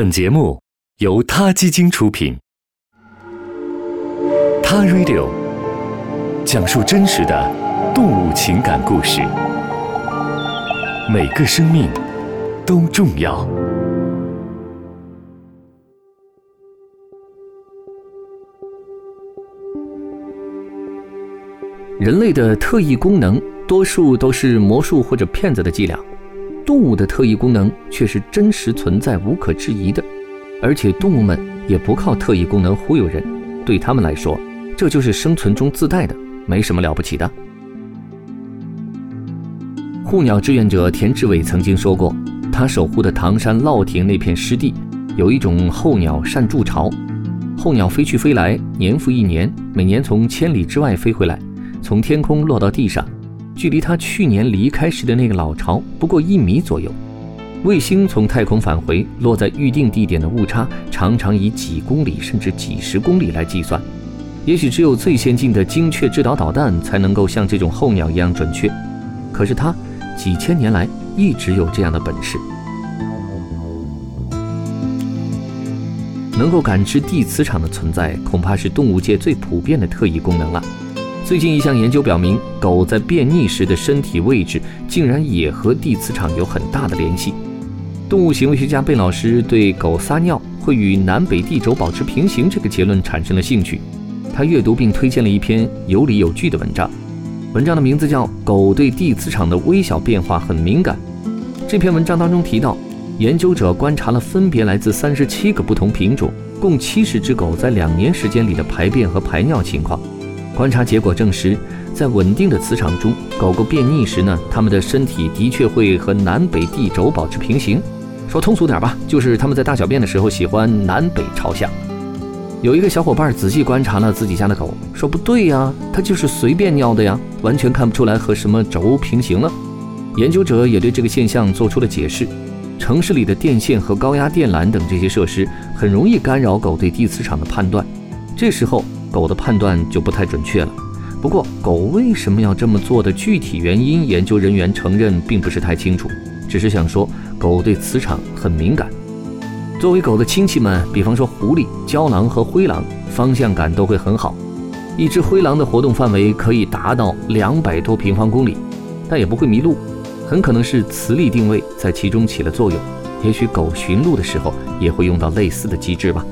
本节目由他基金出品，《他 Radio》讲述真实的动物情感故事，每个生命都重要。人类的特异功能，多数都是魔术或者骗子的伎俩。动物的特异功能却是真实存在、无可置疑的，而且动物们也不靠特异功能忽悠人，对他们来说，这就是生存中自带的，没什么了不起的。护鸟志愿者田志伟曾经说过，他守护的唐山乐亭那片湿地，有一种候鸟善筑巢，候鸟飞去飞来，年复一年，每年从千里之外飞回来，从天空落到地上。距离他去年离开时的那个老巢不过一米左右，卫星从太空返回落在预定地点的误差常常以几公里甚至几十公里来计算，也许只有最先进的精确制导导弹才能够像这种候鸟一样准确，可是它几千年来一直有这样的本事，能够感知地磁场的存在，恐怕是动物界最普遍的特异功能了。最近一项研究表明，狗在便溺时的身体位置竟然也和地磁场有很大的联系。动物行为学家贝老师对狗撒尿会与南北地轴保持平行这个结论产生了兴趣，他阅读并推荐了一篇有理有据的文章。文章的名字叫《狗对地磁场的微小变化很敏感》。这篇文章当中提到，研究者观察了分别来自三十七个不同品种、共七十只狗在两年时间里的排便和排尿情况。观察结果证实，在稳定的磁场中，狗狗便溺时呢，它们的身体的确会和南北地轴保持平行。说通俗点吧，就是它们在大小便的时候喜欢南北朝向。有一个小伙伴仔细观察了自己家的狗，说不对呀，它就是随便尿的呀，完全看不出来和什么轴平行了。研究者也对这个现象做出了解释：城市里的电线和高压电缆等这些设施很容易干扰狗对地磁场的判断，这时候。狗的判断就不太准确了。不过，狗为什么要这么做的具体原因，研究人员承认并不是太清楚，只是想说狗对磁场很敏感。作为狗的亲戚们，比方说狐狸、郊狼和灰狼，方向感都会很好。一只灰狼的活动范围可以达到两百多平方公里，但也不会迷路，很可能是磁力定位在其中起了作用。也许狗寻路的时候也会用到类似的机制吧。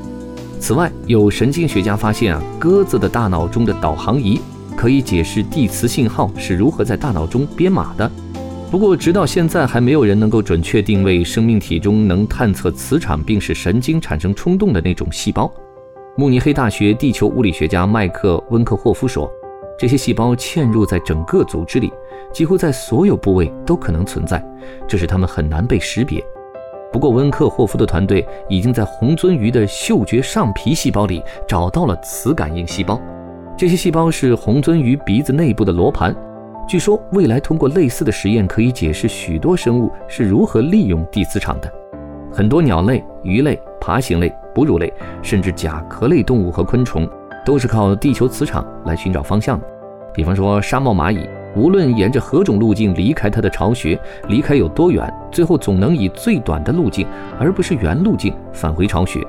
此外，有神经学家发现啊，鸽子的大脑中的导航仪可以解释地磁信号是如何在大脑中编码的。不过，直到现在还没有人能够准确定位生命体中能探测磁场并使神经产生冲动的那种细胞。慕尼黑大学地球物理学家麦克·温克霍夫说，这些细胞嵌入在整个组织里，几乎在所有部位都可能存在，这使它们很难被识别。不过，温克霍夫的团队已经在红鳟鱼的嗅觉上皮细胞里找到了磁感应细胞。这些细胞是红鳟鱼鼻子内部的罗盘。据说，未来通过类似的实验，可以解释许多生物是如何利用地磁场的。很多鸟类、鱼类、爬行类、哺乳类，甚至甲壳类动物和昆虫，都是靠地球磁场来寻找方向的。比方说，沙漠蚂蚁。无论沿着何种路径离开它的巢穴，离开有多远，最后总能以最短的路径，而不是原路径返回巢穴。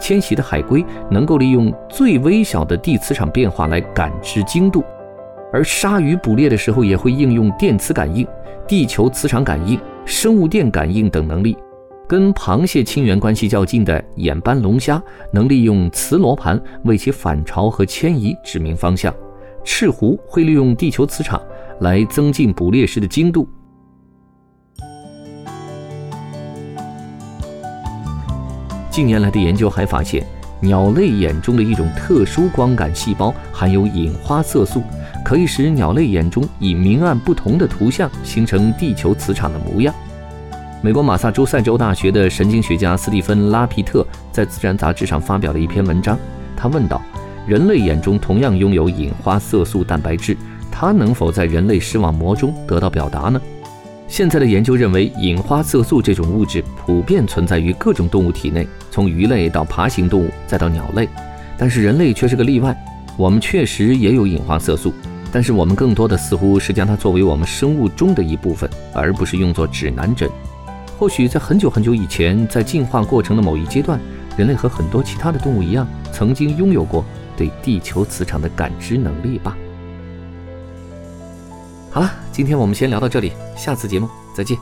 迁徙的海龟能够利用最微小的地磁场变化来感知精度，而鲨鱼捕猎的时候也会应用电磁感应、地球磁场感应、生物电感应等能力。跟螃蟹亲缘关系较近的眼斑龙虾能利用磁罗盘为其返巢和迁移指明方向，赤狐会利用地球磁场。来增进捕猎时的精度。近年来的研究还发现，鸟类眼中的一种特殊光感细胞含有隐花色素，可以使鸟类眼中以明暗不同的图像形成地球磁场的模样。美国马萨诸塞州大学的神经学家斯蒂芬·拉皮特在《自然》杂志上发表了一篇文章，他问道：“人类眼中同样拥有隐花色素蛋白质。”它能否在人类视网膜中得到表达呢？现在的研究认为，隐花色素这种物质普遍存在于各种动物体内，从鱼类到爬行动物，再到鸟类。但是人类却是个例外。我们确实也有隐花色素，但是我们更多的似乎是将它作为我们生物钟的一部分，而不是用作指南针。或许在很久很久以前，在进化过程的某一阶段，人类和很多其他的动物一样，曾经拥有过对地球磁场的感知能力吧。好了，今天我们先聊到这里，下次节目再见。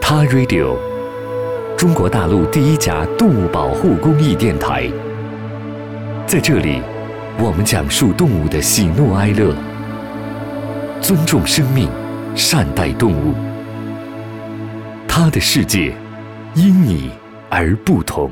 他 Radio，中国大陆第一家动物保护公益电台，在这里，我们讲述动物的喜怒哀乐，尊重生命，善待动物。他的世界，因你而不同。